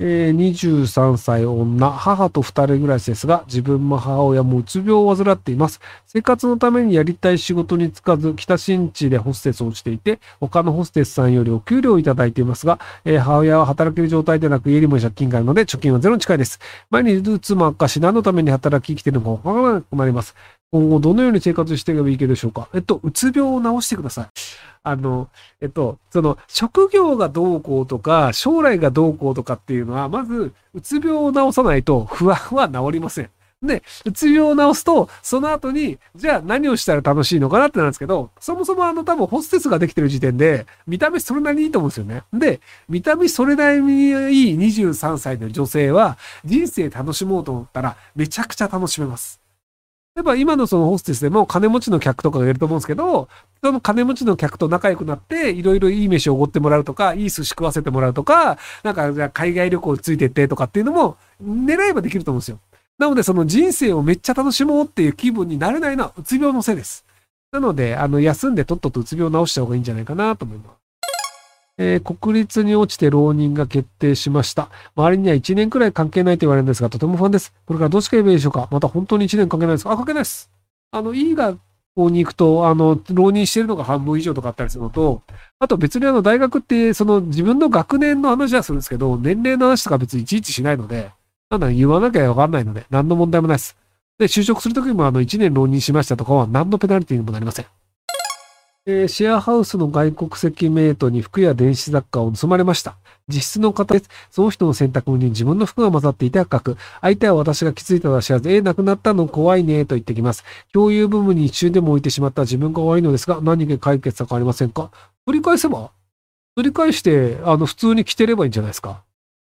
えー、23歳女、母と二人暮らしですが、自分も母親もうつ病を患っています。生活のためにやりたい仕事に就かず、北新地でホステスをしていて、他のホステスさんよりお給料をいただいていますが、えー、母親は働ける状態でなく、家にも借金があるので、貯金はゼロに近いです。毎日妻悪化し、何のために働き生きているのかわからなくなります。今後どのように生活していけばいいでしょうか？えっと、うつ病を治してください。あの、えっと、その、職業がどうこうとか、将来がどうこうとかっていうのは、まず、うつ病を治さないと不安は治りません。で、うつ病を治すと、その後に、じゃあ何をしたら楽しいのかなってなるんですけど、そもそもあの多分ホステスができてる時点で、見た目それなりにいいと思うんですよね。で、見た目それなりにいい23歳の女性は、人生楽しもうと思ったら、めちゃくちゃ楽しめます。例えば今のそのホステスでも金持ちの客とかがいると思うんですけど、その金持ちの客と仲良くなって、いろいろいい飯をおごってもらうとか、いい寿司食わせてもらうとか、なんかじゃあ海外旅行ついてってとかっていうのも狙えばできると思うんですよ。なのでその人生をめっちゃ楽しもうっていう気分になれないのはうつ病のせいです。なので、あの、休んでとっととうつ病を治した方がいいんじゃないかなと思います。えー、国立に落ちて浪人が決定しました。周りには1年くらい関係ないと言われるんですが、とても不安です。これからどうしか言えばいいでしょうかまた本当に1年関係ないですかあ、関係ないです。あの、いい学校に行くと、あの、浪人してるのが半分以上とかあったりするのと、あと別にあの、大学って、その自分の学年の話はするんですけど、年齢の話とか別にいちいちしないので、なんだ言わなきゃわかんないので、何の問題もないです。で、就職するときもあの、1年浪人しましたとかは何のペナルティにもなりません。えー、シェアハウスの外国籍メイトに服や電子雑貨を盗まれました。実質の方です。その人の選択に自分の服が混ざっていて赤く、相手は私が気づいたとは知らず、えー、亡くなったの怖いね、と言ってきます。共有部分に一瞬でも置いてしまった自分が悪いのですが、何か解決策ありませんか？取り返せば？取り返して、あの、普通に着てればいいんじゃないですか。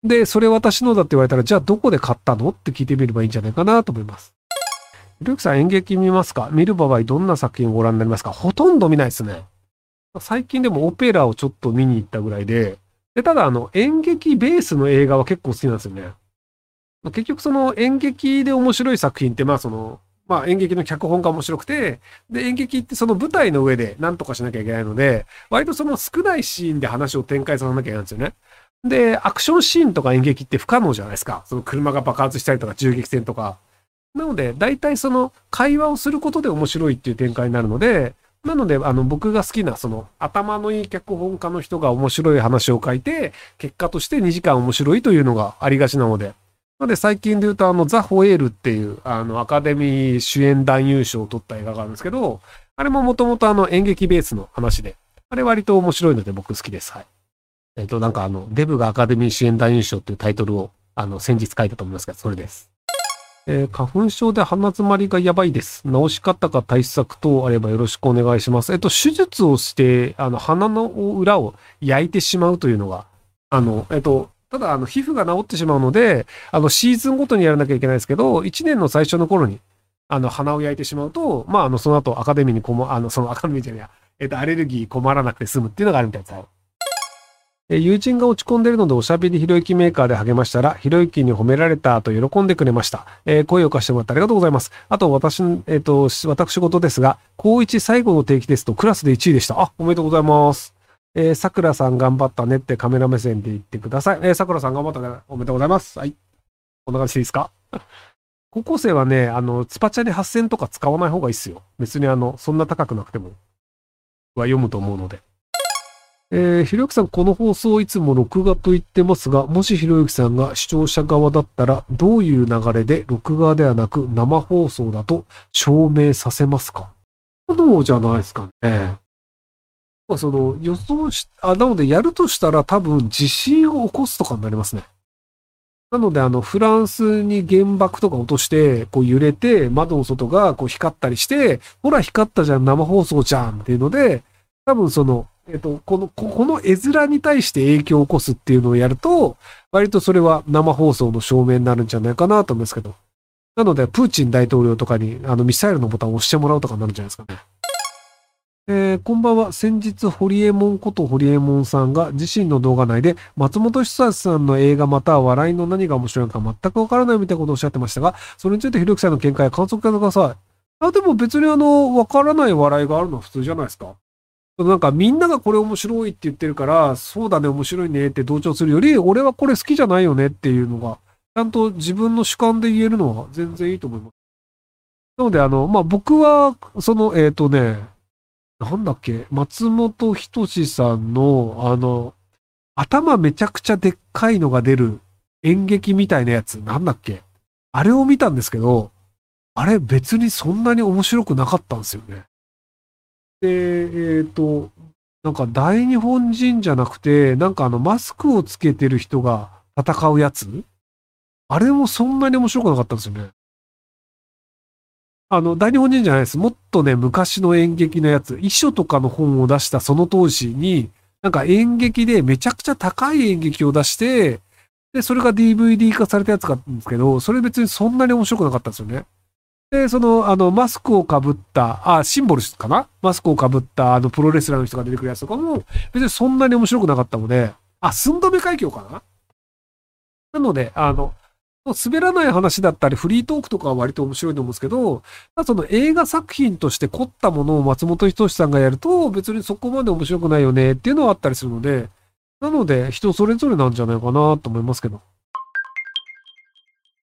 で、それ私のだって言われたら、じゃあどこで買ったの？って聞いてみればいいんじゃないかなと思います。ルークさん演劇見ますか？見る場合どんな作品をご覧になりますか？ほとんど見ないですね。最近でもオペラをちょっと見に行ったぐらいで、で、ただあの演劇ベースの映画は結構好きなんですよね。結局その演劇で面白い作品って、まあその、まあ演劇の脚本が面白くて、で、演劇ってその舞台の上で何とかしなきゃいけないので、割とその少ないシーンで話を展開させなきゃいけないんですよね。で、アクションシーンとか演劇って不可能じゃないですか。その車が爆発したりとか銃撃戦とか。なので、大体その会話をすることで面白いっていう展開になるので、なので、あの、僕が好きな、その、頭のいい脚本家の人が面白い話を書いて、結果として2時間面白いというのがありがちなので。なので、最近で言うと、あの、ザ・ホエールっていう、あの、アカデミー主演男優賞を取った映画があるんですけど、あれももともとあの、演劇ベースの話で、あれ割と面白いので僕好きです。はい。えっ、と、なんかあの、デブがアカデミー主演男優賞っていうタイトルを、あの、先日書いたと思いますが、それです。えー、花粉症で鼻詰まりがやばいです。治し方か対策等あればよろしくお願いします。えっと、手術をして、あの、鼻の裏を焼いてしまうというのが、あの、えっと、ただ、あの、皮膚が治ってしまうので、あの、シーズンごとにやらなきゃいけないですけど、1年の最初の頃に、あの、鼻を焼いてしまうと、まあ、あの、その後、アカデミーに困、あの、そのアカデミーじゃねえや、えっと、アレルギー困らなくて済むっていうのがあるみたいです。え友人が落ち込んでるのでおしゃべりひろゆきメーカーで励ましたら、ひろゆきに褒められたと喜んでくれました。えー、声を貸してもらってありがとうございます。あと、私、えっ、ー、と、私事ですが、高1最後の定期テスト、クラスで1位でした。あ、おめでとうございます。えー、桜さん頑張ったねってカメラ目線で言ってください。えー、桜さん頑張ったね。おめでとうございます。はい。こんな感じでいいですか？高校生はね、あの、スパチャで8000とか使わない方がいいっすよ。別にあの、そんな高くなくても、は読むと思うので。えー、ひろゆきさん、この放送いつも録画と言ってますが、もしひろゆきさんが視聴者側だったら、どういう流れで録画ではなく生放送だと証明させますか？どうじゃないですかね。まあ、その予想し、あ、なのでやるとしたら多分地震を起こすとかになりますね。なので、あの、フランスに原爆とか落として、こう揺れて、窓の外がこう光ったりして、ほら光ったじゃん、生放送じゃんっていうので、多分その、えっと、この、この絵面に対して影響を起こすっていうのをやると、割とそれは生放送の証明になるんじゃないかなと思いますけど。なので、プーチン大統領とかに、あの、ミサイルのボタンを押してもらうとかになるんじゃないですかね。えー、こんばんは。先日、ホリエモンことホリエモンさんが自身の動画内で、松本久志さんの映画または笑いの何が面白いのか全くわからないみたいなことをおっしゃってましたが、それについてひろゆきさんの見解、観測ください。あ、でも別にあの、わからない笑いがあるのは普通じゃないですか。なんかみんながこれ面白いって言ってるから、そうだね、面白いねって同調するより、俺はこれ好きじゃないよねっていうのが、ちゃんと自分の主観で言えるのは全然いいと思います。なので、あの、まあ、僕は、その、えっ、とね、なんだっけ、松本人志さんの、あの、頭めちゃくちゃでっかいのが出る演劇みたいなやつ、なんだっけ。あれを見たんですけど、あれ別にそんなに面白くなかったんですよね。で、えっ、と、なんか大日本人じゃなくて、なんかあのマスクをつけてる人が戦うやつ？あれもそんなに面白くなかったんですよね。あの、大日本人じゃないです。もっとね、昔の演劇のやつ、遺書とかの本を出したその当時に、なんか演劇でめちゃくちゃ高い演劇を出して、で、それが DVD 化されたやつがあったんですけど、それ別にそんなに面白くなかったんですよね。で、その、あの、マスクをかぶった、あ、シンボルかな？マスクをかぶった、あの、プロレスラーの人が出てくるやつとかも、別にそんなに面白くなかったので、あ、寸止め海峡かな？なので、あの、滑らない話だったり、フリートークとかは割と面白いと思うんですけど、その映画作品として凝ったものを松本人志さんがやると、別にそこまで面白くないよねっていうのはあったりするので、なので、人それぞれなんじゃないかなと思いますけど。